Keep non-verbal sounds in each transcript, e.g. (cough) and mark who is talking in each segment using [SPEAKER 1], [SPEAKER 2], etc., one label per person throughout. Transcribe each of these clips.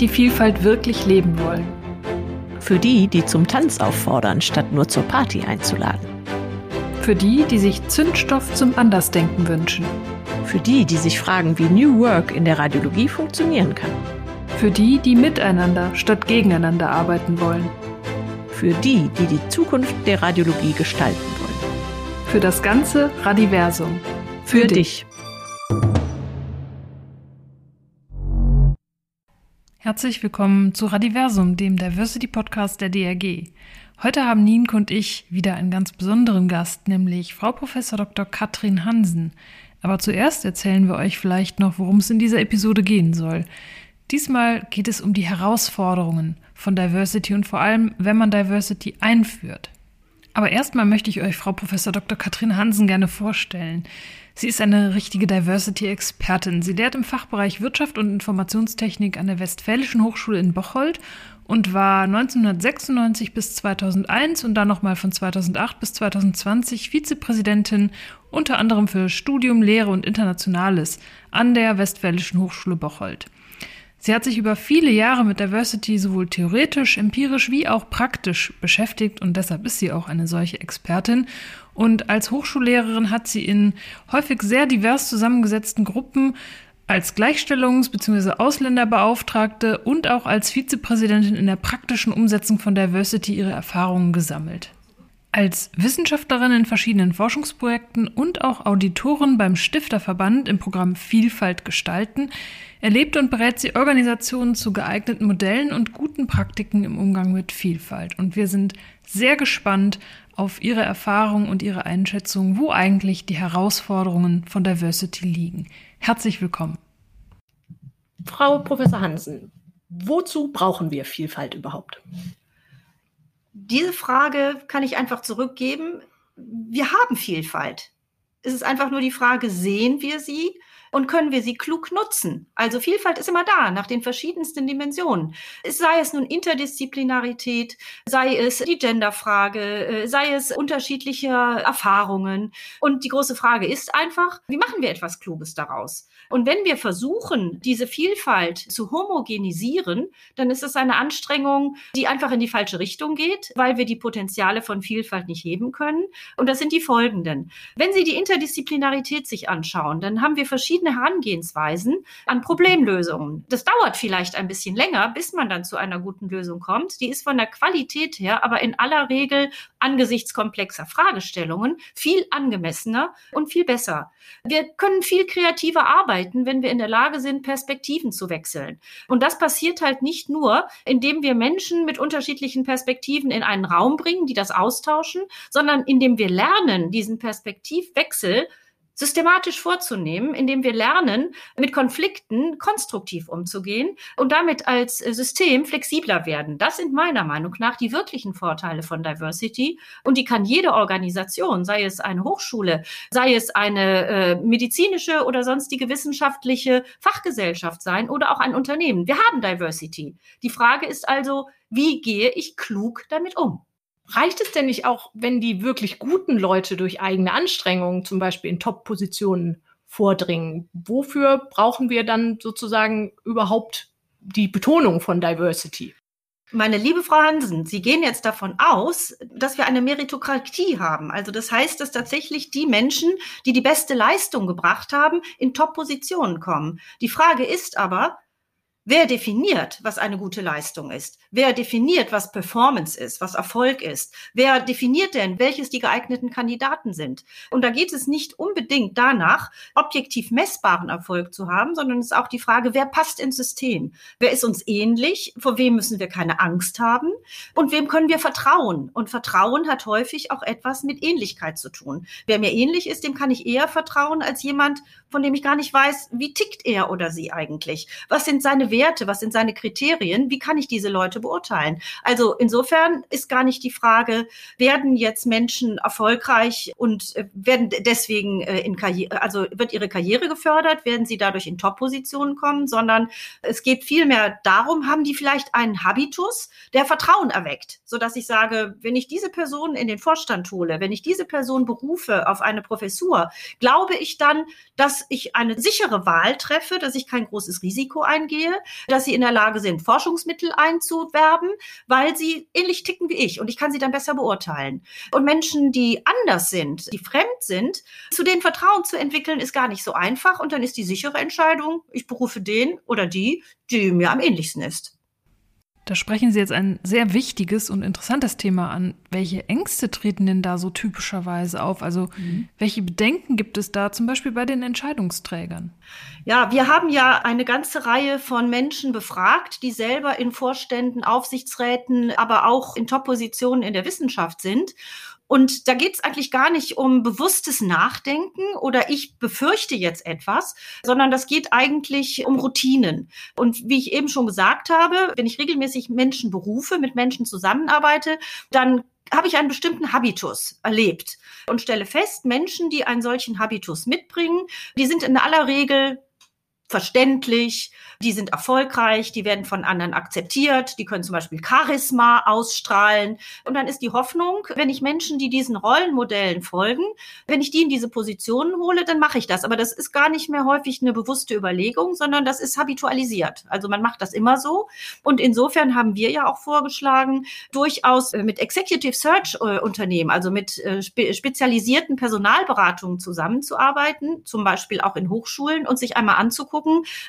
[SPEAKER 1] die, Vielfalt wirklich leben wollen.
[SPEAKER 2] Für die, die zum Tanz auffordern, statt nur zur Party einzuladen.
[SPEAKER 1] Für die, die sich Zündstoff zum Andersdenken wünschen.
[SPEAKER 2] Für die, die sich fragen, wie New Work in der Radiologie funktionieren kann.
[SPEAKER 1] Für die, die miteinander statt gegeneinander arbeiten wollen.
[SPEAKER 2] Für die, die die Zukunft der Radiologie gestalten wollen.
[SPEAKER 1] Für das ganze Radiversum.
[SPEAKER 2] Für, Für dich. dich.
[SPEAKER 1] Herzlich willkommen zu Radiversum, dem Diversity Podcast der DRG. Heute haben Nienke und ich wieder einen ganz besonderen Gast, nämlich Frau Prof. Dr. Katrin Hansen. Aber zuerst erzählen wir euch vielleicht noch, worum es in dieser Episode gehen soll. Diesmal geht es um die Herausforderungen von Diversity und vor allem, wenn man Diversity einführt. Aber erstmal möchte ich euch Frau Prof. Dr. Katrin Hansen gerne vorstellen. Sie ist eine richtige Diversity-Expertin. Sie lehrt im Fachbereich Wirtschaft und Informationstechnik an der Westfälischen Hochschule in Bocholt und war 1996 bis 2001 und dann nochmal von 2008 bis 2020 Vizepräsidentin unter anderem für Studium, Lehre und Internationales an der Westfälischen Hochschule Bocholt. Sie hat sich über viele Jahre mit Diversity sowohl theoretisch, empirisch wie auch praktisch beschäftigt und deshalb ist sie auch eine solche Expertin. Und als Hochschullehrerin hat sie in häufig sehr divers zusammengesetzten Gruppen als Gleichstellungs- bzw. Ausländerbeauftragte und auch als Vizepräsidentin in der praktischen Umsetzung von Diversity ihre Erfahrungen gesammelt. Als Wissenschaftlerin in verschiedenen Forschungsprojekten und auch Auditorin beim Stifterverband im Programm Vielfalt gestalten, erlebt und berät sie Organisationen zu geeigneten Modellen und guten Praktiken im Umgang mit Vielfalt. Und wir sind sehr gespannt auf Ihre Erfahrung und Ihre Einschätzung, wo eigentlich die Herausforderungen von Diversity liegen. Herzlich willkommen.
[SPEAKER 3] Frau Professor Hansen, wozu brauchen wir Vielfalt überhaupt?
[SPEAKER 4] Diese Frage kann ich einfach zurückgeben. Wir haben Vielfalt. Es ist einfach nur die Frage, sehen wir sie und können wir sie klug nutzen? Also Vielfalt ist immer da, nach den verschiedensten Dimensionen. Sei es nun Interdisziplinarität, sei es die Genderfrage, äh, sei es unterschiedliche Erfahrungen. Und die große Frage ist einfach, wie machen wir etwas Kluges daraus? Und wenn wir versuchen, diese Vielfalt zu homogenisieren, dann ist es eine Anstrengung, die einfach in die falsche Richtung geht, weil wir die Potenziale von Vielfalt nicht heben können. Und das sind die folgenden. Wenn Sie die Interdisziplinarität sich anschauen, dann haben wir verschiedene verschiedene Herangehensweisen an Problemlösungen. Das dauert vielleicht ein bisschen länger, bis man dann zu einer guten Lösung kommt. Die ist von der Qualität her aber in aller Regel angesichts komplexer Fragestellungen viel angemessener und viel besser. Wir können viel kreativer arbeiten, wenn wir in der Lage sind, Perspektiven zu wechseln. Und das passiert halt nicht nur, indem wir Menschen mit unterschiedlichen Perspektiven in einen Raum bringen, die das austauschen, sondern indem wir lernen, diesen Perspektivwechsel systematisch vorzunehmen, indem wir lernen, mit Konflikten konstruktiv umzugehen und damit als System flexibler werden. Das sind meiner Meinung nach die wirklichen Vorteile von Diversity und die kann jede Organisation, sei es eine Hochschule, sei es eine äh, medizinische oder sonstige wissenschaftliche Fachgesellschaft sein oder auch ein Unternehmen. Wir haben Diversity. Die Frage ist also, wie gehe ich klug damit um?
[SPEAKER 3] Reicht es denn nicht auch, wenn die wirklich guten Leute durch eigene Anstrengungen zum Beispiel in Top-Positionen vordringen? Wofür brauchen wir dann sozusagen überhaupt die Betonung von Diversity?
[SPEAKER 4] Meine liebe Frau Hansen, Sie gehen jetzt davon aus, dass wir eine Meritokratie haben. Also das heißt, dass tatsächlich die Menschen, die die beste Leistung gebracht haben, in Top-Positionen kommen. Die Frage ist aber, Wer definiert, was eine gute Leistung ist? Wer definiert, was Performance ist, was Erfolg ist? Wer definiert denn, welches die geeigneten Kandidaten sind? Und da geht es nicht unbedingt danach, objektiv messbaren Erfolg zu haben, sondern es ist auch die Frage, wer passt ins System? Wer ist uns ähnlich? Vor wem müssen wir keine Angst haben? Und wem können wir vertrauen? Und Vertrauen hat häufig auch etwas mit Ähnlichkeit zu tun. Wer mir ähnlich ist, dem kann ich eher vertrauen als jemand, von dem ich gar nicht weiß, wie tickt er oder sie eigentlich? Was sind seine Werte? Was sind seine Kriterien? Wie kann ich diese Leute beurteilen? Also insofern ist gar nicht die Frage, werden jetzt Menschen erfolgreich und äh, werden deswegen äh, in Karriere, also wird ihre Karriere gefördert? Werden sie dadurch in Top-Positionen kommen? Sondern es geht vielmehr darum, haben die vielleicht einen Habitus, der Vertrauen erweckt, so dass ich sage, wenn ich diese Person in den Vorstand hole, wenn ich diese Person berufe auf eine Professur, glaube ich dann, dass ich eine sichere Wahl treffe, dass ich kein großes Risiko eingehe, dass sie in der Lage sind, Forschungsmittel einzuwerben, weil sie ähnlich ticken wie ich und ich kann sie dann besser beurteilen. Und Menschen, die anders sind, die fremd sind, zu denen Vertrauen zu entwickeln, ist gar nicht so einfach und dann ist die sichere Entscheidung, ich berufe den oder die, die mir am ähnlichsten ist.
[SPEAKER 1] Da sprechen Sie jetzt ein sehr wichtiges und interessantes Thema an. Welche Ängste treten denn da so typischerweise auf? Also mhm. welche Bedenken gibt es da zum Beispiel bei den Entscheidungsträgern?
[SPEAKER 4] Ja, wir haben ja eine ganze Reihe von Menschen befragt, die selber in Vorständen, Aufsichtsräten, aber auch in Top-Positionen in der Wissenschaft sind. Und da geht es eigentlich gar nicht um bewusstes Nachdenken oder ich befürchte jetzt etwas, sondern das geht eigentlich um Routinen. Und wie ich eben schon gesagt habe, wenn ich regelmäßig Menschen berufe, mit Menschen zusammenarbeite, dann habe ich einen bestimmten Habitus erlebt und stelle fest, Menschen, die einen solchen Habitus mitbringen, die sind in aller Regel verständlich, die sind erfolgreich, die werden von anderen akzeptiert, die können zum Beispiel Charisma ausstrahlen. Und dann ist die Hoffnung, wenn ich Menschen, die diesen Rollenmodellen folgen, wenn ich die in diese Positionen hole, dann mache ich das. Aber das ist gar nicht mehr häufig eine bewusste Überlegung, sondern das ist habitualisiert. Also man macht das immer so. Und insofern haben wir ja auch vorgeschlagen, durchaus äh, mit Executive Search äh, Unternehmen, also mit äh, spezialisierten Personalberatungen zusammenzuarbeiten, zum Beispiel auch in Hochschulen und sich einmal anzugucken,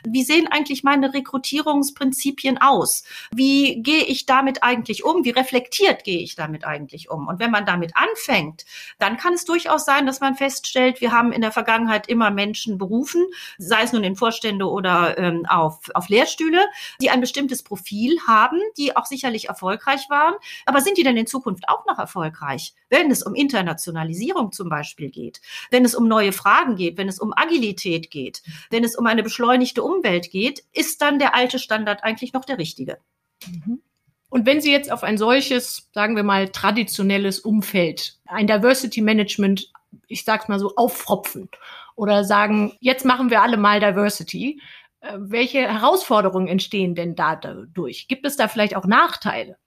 [SPEAKER 4] wie sehen eigentlich eigentlich meine Rekrutierungsprinzipien aus? Wie gehe ich damit eigentlich um? Wie reflektiert gehe ich damit eigentlich um? Und wenn man damit anfängt, dann kann es durchaus sein, dass man feststellt, wir haben in der Vergangenheit immer Menschen berufen, sei es nun in Vorstände oder ähm, auf, auf Lehrstühle, die ein bestimmtes Profil haben, die auch sicherlich erfolgreich waren. Aber sind die denn in Zukunft auch noch erfolgreich? Wenn es um Internationalisierung zum Beispiel geht, wenn es um neue Fragen geht, wenn es um Agilität geht, wenn es um eine beschleunigte Umwelt geht, ist dann der alte Standard eigentlich noch der richtige.
[SPEAKER 3] Mhm. Und wenn Sie jetzt auf ein solches, sagen wir mal, traditionelles Umfeld, ein Diversity Management, ich sag's mal so, auffropfen oder sagen, jetzt machen wir alle mal Diversity, äh, welche Herausforderungen entstehen denn dadurch? Gibt es da vielleicht auch Nachteile?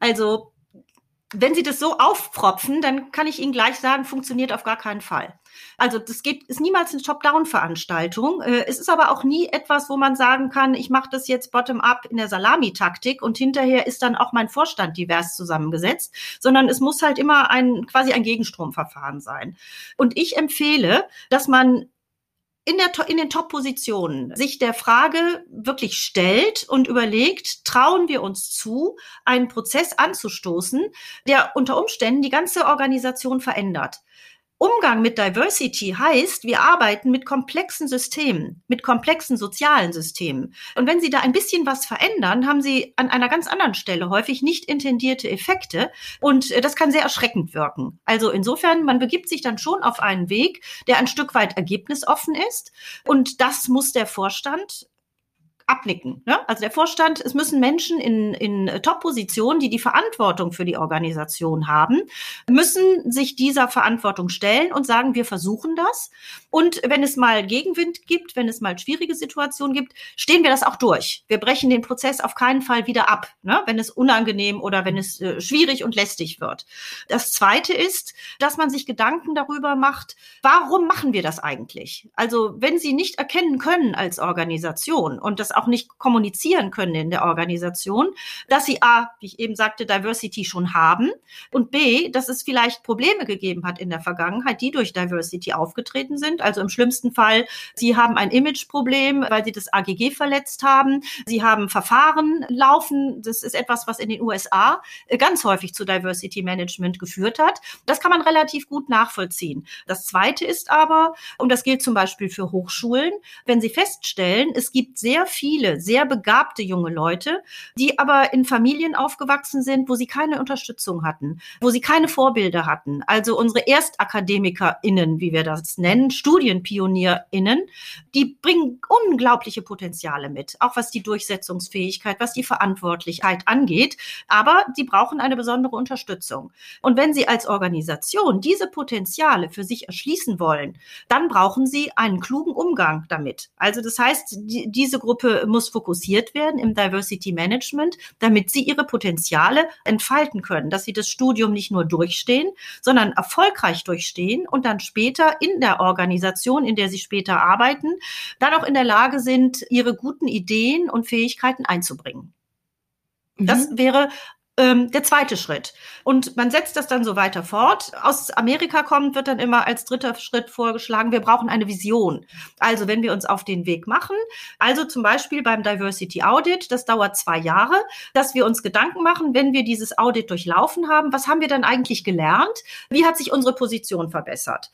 [SPEAKER 4] Also, wenn Sie das so aufpropfen, dann kann ich Ihnen gleich sagen, funktioniert auf gar keinen Fall. Also das geht, ist niemals eine Top-Down-Veranstaltung. Äh, es ist aber auch nie etwas, wo man sagen kann, ich mache das jetzt bottom-up in der Salami-Taktik und hinterher ist dann auch mein Vorstand divers zusammengesetzt, sondern es muss halt immer ein quasi ein Gegenstromverfahren sein. Und ich empfehle, dass man in, der, in den Top-Positionen sich der Frage wirklich stellt und überlegt, trauen wir uns zu, einen Prozess anzustoßen, der unter Umständen die ganze Organisation verändert. Umgang mit Diversity heißt, wir arbeiten mit komplexen Systemen, mit komplexen sozialen Systemen. Und wenn Sie da ein bisschen was verändern, haben Sie an einer ganz anderen Stelle häufig nicht intendierte Effekte. Und äh, das kann sehr erschreckend wirken. Also insofern, man begibt sich dann schon auf einen Weg, der ein Stück weit ergebnisoffen ist. Und das muss der Vorstand abnicken. Ne? Also der Vorstand, es müssen Menschen in, in Top-Positionen, die die Verantwortung für die Organisation haben, müssen sich dieser Verantwortung stellen und sagen, wir versuchen das. Und wenn es mal Gegenwind gibt, wenn es mal schwierige Situationen gibt, stehen wir das auch durch. Wir brechen den Prozess auf keinen Fall wieder ab, ne? wenn es unangenehm oder wenn es äh, schwierig und lästig wird. Das Zweite ist, dass man sich Gedanken darüber macht, warum machen wir das eigentlich? Also wenn Sie nicht erkennen können als Organisation und das auch nicht kommunizieren können in der Organisation, dass sie A, wie ich eben sagte, Diversity schon haben und B, dass es vielleicht Probleme gegeben hat in der Vergangenheit, die durch Diversity aufgetreten sind. Also im schlimmsten Fall, sie haben ein Imageproblem, weil sie das AGG verletzt haben. Sie haben Verfahren laufen. Das ist etwas, was in den USA ganz häufig zu Diversity Management geführt hat. Das kann man relativ gut nachvollziehen. Das Zweite ist aber, und das gilt zum Beispiel für Hochschulen, wenn Sie feststellen, es gibt sehr viele viele sehr begabte junge Leute, die aber in Familien aufgewachsen sind, wo sie keine Unterstützung hatten, wo sie keine Vorbilder hatten. Also unsere ErstakademikerInnen, wie wir das nennen, StudienpionierInnen, die bringen unglaubliche Potenziale mit, auch was die Durchsetzungsfähigkeit, was die Verantwortlichkeit angeht. Aber die brauchen eine besondere Unterstützung. Und wenn sie als Organisation diese Potenziale für sich erschließen wollen, dann brauchen sie einen klugen Umgang damit. Also das heißt, die, diese Gruppe Muss fokussiert werden im Diversity Management, damit sie ihre Potenziale entfalten können, dass sie das Studium nicht nur durchstehen, sondern erfolgreich durchstehen und dann später in der Organisation, in der sie später arbeiten, dann auch in der Lage sind, ihre guten Ideen und Fähigkeiten einzubringen. Das mhm. wäre ähm, der zweite Schritt. Und man setzt das dann so weiter fort. Aus Amerika kommt, wird dann immer als dritter Schritt vorgeschlagen, wir brauchen eine Vision. Also wenn wir uns auf den Weg machen, also zum Beispiel beim Diversity Audit, das dauert zwei Jahre, dass wir uns Gedanken machen, wenn wir dieses Audit durchlaufen haben, was haben wir dann eigentlich gelernt? Wie hat sich unsere Position verbessert?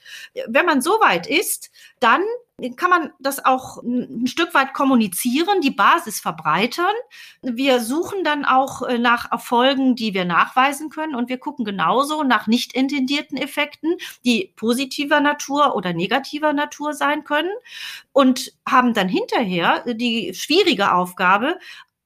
[SPEAKER 4] Wenn man so weit ist, dann kann man das auch ein Stück weit kommunizieren, die Basis verbreitern. Wir suchen dann auch äh, nach Erfolgen, die wir nachweisen können und wir gucken genauso nach nicht intendierten Effekten, die positiver Natur oder negativer Natur sein können und haben dann hinterher die schwierige Aufgabe,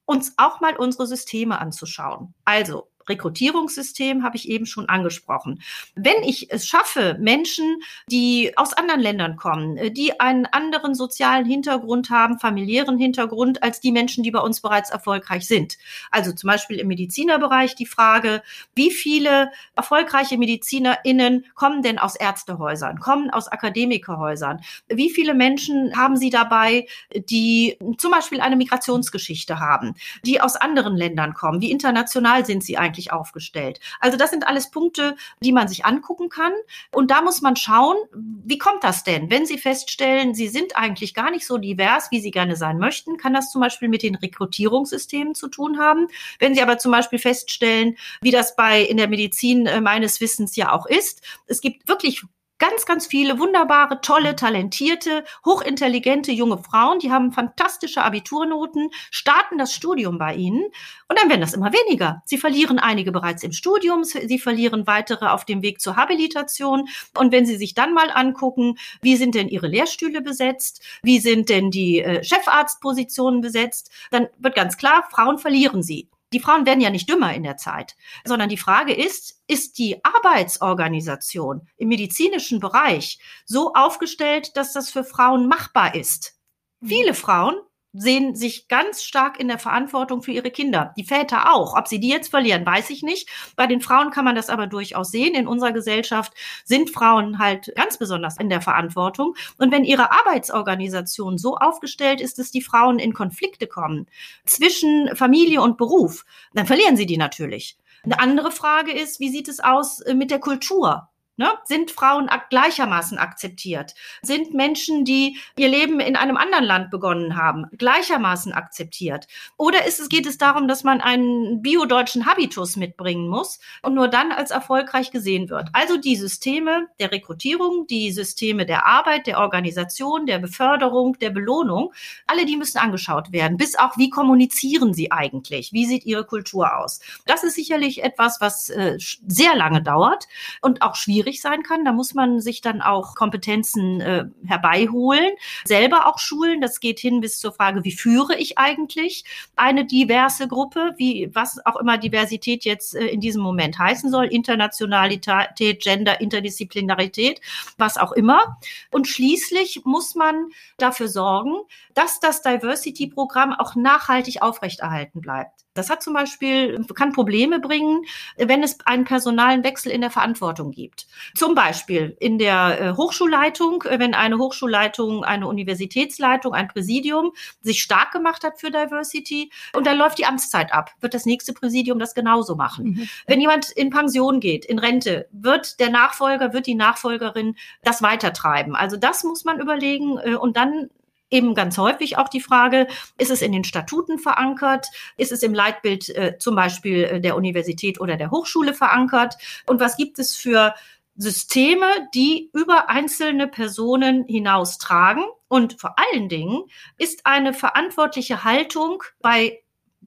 [SPEAKER 4] uns auch mal unsere Systeme anzuschauen. Also Rekrutierungssystem habe ich eben schon angesprochen. Wenn ich es schaffe, Menschen, die aus anderen Ländern kommen, äh, die einen anderen sozialen Hintergrund haben, familiären Hintergrund, als die Menschen, die bei uns bereits erfolgreich sind. Also zum Beispiel im Medizinerbereich die Frage, wie viele erfolgreiche MedizinerInnen kommen denn aus Ärztehäusern, kommen aus Akademikerhäusern? Wie viele Menschen haben Sie dabei, die zum Beispiel eine Migrationsgeschichte haben, die aus anderen Ländern kommen? Wie international sind sie eigentlich? Eigentlich aufgestellt? Also das sind alles Punkte, die man sich angucken kann. Und da muss man schauen, wie kommt das denn? Wenn Sie feststellen, Sie sind eigentlich gar nicht so divers, wie Sie gerne sein möchten, kann das zum Beispiel mit den Rekrutierungssystemen zu tun haben. Wenn Sie aber zum Beispiel feststellen, wie das bei in der Medizin äh, meines Wissens ja auch ist, es gibt wirklich ganz, ganz viele wunderbare, tolle, talentierte, hochintelligente junge Frauen, die haben fantastische Abiturnoten, starten das Studium bei ihnen und dann werden das immer weniger. Sie verlieren einige bereits im Studium, sie verlieren weitere auf dem Weg zur Habilitation und wenn Sie sich dann mal angucken, wie sind denn Ihre Lehrstühle besetzt, wie sind denn die äh, Chefarztpositionen besetzt, dann wird ganz klar, Frauen verlieren sie die Frauen werden ja nicht dümmer in der Zeit, sondern die Frage ist, ist die Arbeitsorganisation im medizinischen Bereich so aufgestellt, dass das für Frauen machbar ist? Viele Frauen sehen sich ganz stark in der Verantwortung für ihre Kinder. Die Väter auch. Ob sie die jetzt verlieren, weiß ich nicht. Bei den Frauen kann man das aber durchaus sehen. In unserer Gesellschaft sind Frauen halt ganz besonders in der Verantwortung. Und wenn ihre Arbeitsorganisation so aufgestellt ist, dass die Frauen in Konflikte kommen zwischen Familie und Beruf, dann verlieren sie die natürlich. Eine andere Frage ist, wie sieht es aus äh, mit der Kultur? Ne? Sind Frauen gleichermaßen akzeptiert? Sind Menschen, die ihr Leben in einem anderen Land begonnen haben, gleichermaßen akzeptiert? Oder ist es, geht es darum, dass man einen biodeutschen Habitus mitbringen muss und nur dann als erfolgreich gesehen wird? Also die Systeme der Rekrutierung, die Systeme der Arbeit, der Organisation, der Beförderung, der Belohnung, alle die müssen angeschaut werden. Bis auch, wie kommunizieren sie eigentlich? Wie sieht ihre Kultur aus? Das ist sicherlich etwas, was äh, sehr lange dauert und auch schwierig schwierig sein kann. Da muss man sich dann auch Kompetenzen äh, herbeiholen, selber auch schulen. Das geht hin bis zur Frage, wie führe ich eigentlich eine diverse Gruppe, wie was auch immer Diversität jetzt äh, in diesem Moment heißen soll, Internationalität, Gender, Interdisziplinarität, was auch immer. Und schließlich muss man dafür sorgen, dass das Diversity-Programm auch nachhaltig aufrechterhalten bleibt. Das hat zum Beispiel, kann Probleme bringen, wenn es einen personalen Wechsel in der Verantwortung gibt. Zum Beispiel in der äh, Hochschulleitung, äh, wenn eine Hochschulleitung, eine Universitätsleitung, ein Präsidium sich stark gemacht hat für Diversity und dann läuft die Amtszeit ab, wird das nächste Präsidium das genauso machen. Mhm. Wenn jemand in Pension geht, in Rente, wird der Nachfolger, wird die Nachfolgerin das weitertreiben. Also das muss man überlegen äh, und dann eben ganz häufig auch die Frage, ist es in den Statuten verankert? Ist es im Leitbild äh, zum Beispiel äh, der Universität oder der Hochschule verankert? Und was gibt es für Systeme, die über einzelne Personen hinaus tragen? Und vor allen Dingen ist eine verantwortliche Haltung bei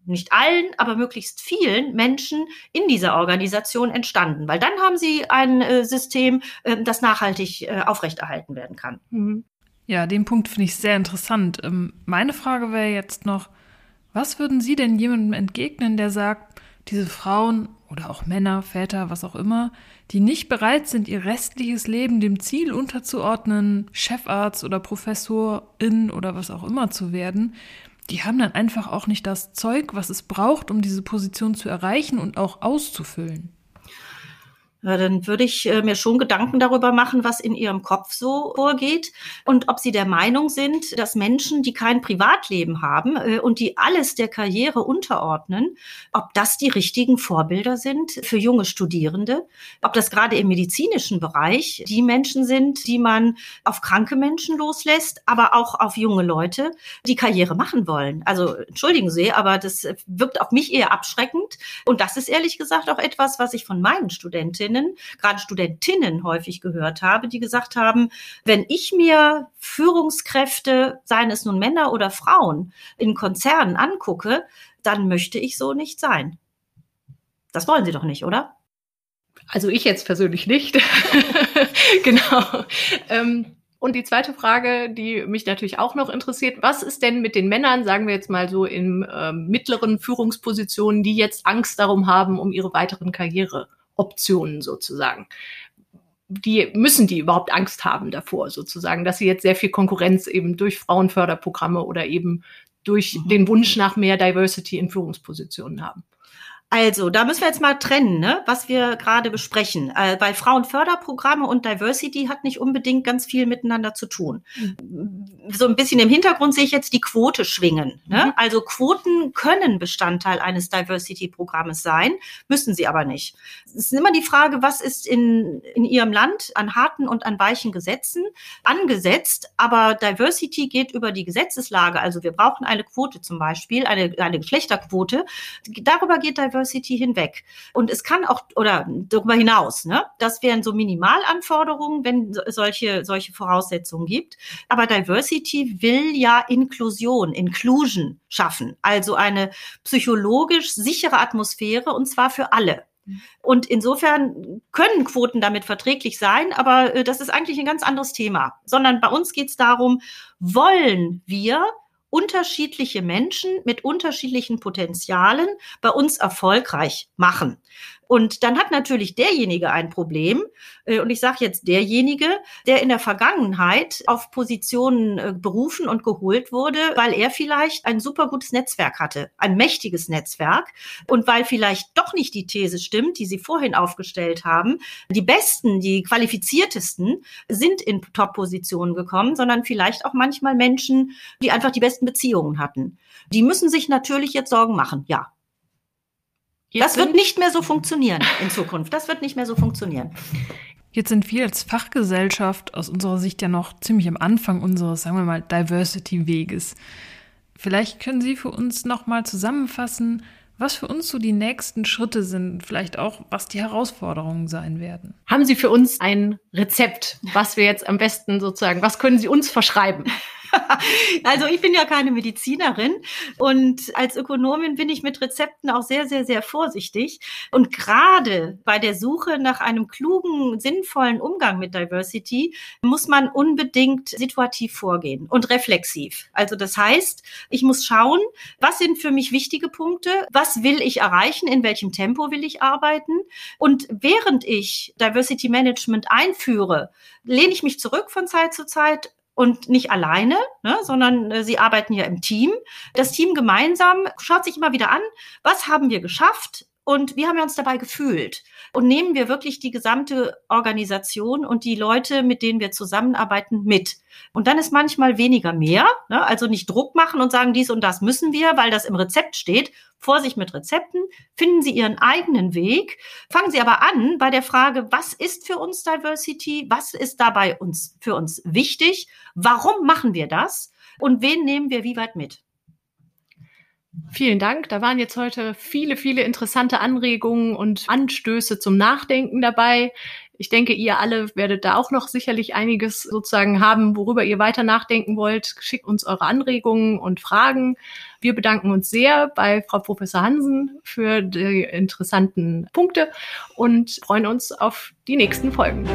[SPEAKER 4] nicht allen, aber möglichst vielen Menschen in dieser Organisation entstanden, weil dann haben sie ein äh, System, äh, das nachhaltig aufrechterhalten werden kann. Mhm.
[SPEAKER 1] Ja, den Punkt finde ich sehr interessant. Ähm, meine Frage wäre jetzt noch, was würden Sie denn jemandem entgegnen, der sagt, diese Frauen oder auch Männer, Väter, was auch immer, die nicht bereit sind, ihr restliches Leben dem Ziel unterzuordnen, Chefarzt oder Professorin oder was auch immer zu werden, die haben dann einfach auch nicht das Zeug, was es braucht, um diese Position zu erreichen und auch auszufüllen.
[SPEAKER 4] Dann würde ich äh, mir schon Gedanken darüber machen, was in ihrem Kopf so vorgeht und ob sie der Meinung sind, dass Menschen, die kein Privatleben haben äh, und die alles der Karriere unterordnen, ob das die richtigen Vorbilder sind für junge Studierende, ob das gerade im medizinischen Bereich die Menschen sind, die man auf kranke Menschen loslässt, aber auch auf junge Leute, die Karriere machen wollen. Also entschuldigen Sie, aber das wirkt auf mich eher abschreckend und das ist ehrlich gesagt auch etwas, was ich von meinen Studentinnen Studentinnen, gerade Studentinnen häufig gehört habe, die gesagt haben, wenn ich mir Führungskräfte, seien es nun Männer oder Frauen, in Konzernen angucke, dann möchte ich so nicht sein. Das wollen Sie doch nicht, oder?
[SPEAKER 3] Also ich jetzt persönlich nicht. (laughs) genau. Ähm, und die zweite Frage, die mich natürlich auch noch interessiert, was ist denn mit den Männern, sagen wir jetzt mal so in äh, mittleren Führungspositionen, die jetzt Angst darum haben, um ihre weiteren Karriere Optionen sozusagen. Die müssen die überhaupt Angst haben davor, sozusagen, dass sie jetzt sehr viel Konkurrenz eben durch Frauenförderprogramme oder eben durch mhm. den Wunsch nach mehr Diversity in Führungspositionen haben.
[SPEAKER 4] Also, da müssen wir jetzt mal trennen, ne, was wir gerade besprechen. Äh, weil Frauenförderprogramme und Diversity hat nicht unbedingt ganz viel miteinander zu tun. Mhm. So ein bisschen im Hintergrund sehe ich jetzt die Quote schwingen. Ne? Mhm. Also Quoten können Bestandteil eines Diversity-Programmes sein, müssen sie aber nicht. Es ist immer die Frage, was ist in, in Ihrem Land an harten und an weichen Gesetzen angesetzt, aber Diversity geht über die Gesetzeslage. Also wir brauchen eine Quote zum Beispiel, eine, eine Geschlechterquote. Darüber geht Diversity Diversity hinweg. Und es kann auch, oder darüber hinaus, ne? Das wären so Minimalanforderungen, wenn solche, solche Voraussetzungen gibt. Aber Diversity will ja Inklusion, Inclusion schaffen. Also eine psychologisch sichere Atmosphäre und zwar für alle. Und insofern können Quoten damit verträglich sein, aber äh, das ist eigentlich ein ganz anderes Thema. Sondern bei uns geht es darum, wollen wir unterschiedliche Menschen mit unterschiedlichen Potenzialen bei uns erfolgreich machen. Und dann hat natürlich derjenige ein Problem, äh, und ich sage jetzt derjenige, der in der Vergangenheit auf Positionen äh, berufen und geholt wurde, weil er vielleicht ein super gutes Netzwerk hatte, ein mächtiges Netzwerk, und weil vielleicht doch nicht die These stimmt, die Sie vorhin aufgestellt haben, die Besten, die qualifiziertesten sind in Top-Positionen gekommen, sondern vielleicht auch manchmal Menschen, die einfach die besten Beziehungen hatten. Die müssen sich natürlich jetzt Sorgen machen, ja. Jetzt das wird nicht mehr so funktionieren in Zukunft. Das wird nicht mehr so funktionieren.
[SPEAKER 1] Jetzt sind wir als Fachgesellschaft aus unserer Sicht ja noch ziemlich am Anfang unseres, sagen wir mal, Diversity-Weges. Vielleicht können Sie für uns nochmal zusammenfassen, was für uns so die nächsten Schritte sind, vielleicht auch, was die Herausforderungen sein werden.
[SPEAKER 3] Haben Sie für uns ein Rezept, was wir jetzt am besten sozusagen, was können Sie uns verschreiben? (laughs)
[SPEAKER 4] also ich bin ja keine Medizinerin und als Ökonomin bin ich mit Rezepten auch sehr, sehr, sehr vorsichtig. Und gerade bei der Suche nach einem klugen, sinnvollen Umgang mit Diversity muss man unbedingt situativ vorgehen und reflexiv. Also das heißt, ich muss schauen, was sind für mich wichtige Punkte, was will ich erreichen, in welchem Tempo will ich arbeiten. Und während ich Diversity Management einführe, lehne ich mich zurück von Zeit zu Zeit und nicht alleine, ne, sondern äh, sie arbeiten ja im Team. Das Team gemeinsam schaut sich immer wieder an, was haben wir geschafft und wie haben wir uns dabei gefühlt? Und nehmen wir wirklich die gesamte Organisation und die Leute, mit denen wir zusammenarbeiten, mit. Und dann ist manchmal weniger mehr. Ne? Also nicht Druck machen und sagen, dies und das müssen wir, weil das im Rezept steht. Vorsicht mit Rezepten. Finden Sie Ihren eigenen Weg. Fangen Sie aber an bei der Frage, was ist für uns Diversity? Was ist dabei uns, für uns wichtig? Warum machen wir das? Und wen nehmen wir wie weit mit?
[SPEAKER 3] Vielen Dank. Da waren jetzt heute viele, viele interessante Anregungen und Anstöße zum Nachdenken dabei. Ich denke, ihr alle werdet da auch noch sicherlich einiges sozusagen haben, worüber ihr weiter nachdenken wollt. Schickt uns eure Anregungen und Fragen. Wir bedanken uns sehr bei Frau Professor Hansen für die interessanten Punkte und freuen uns auf die nächsten Folgen.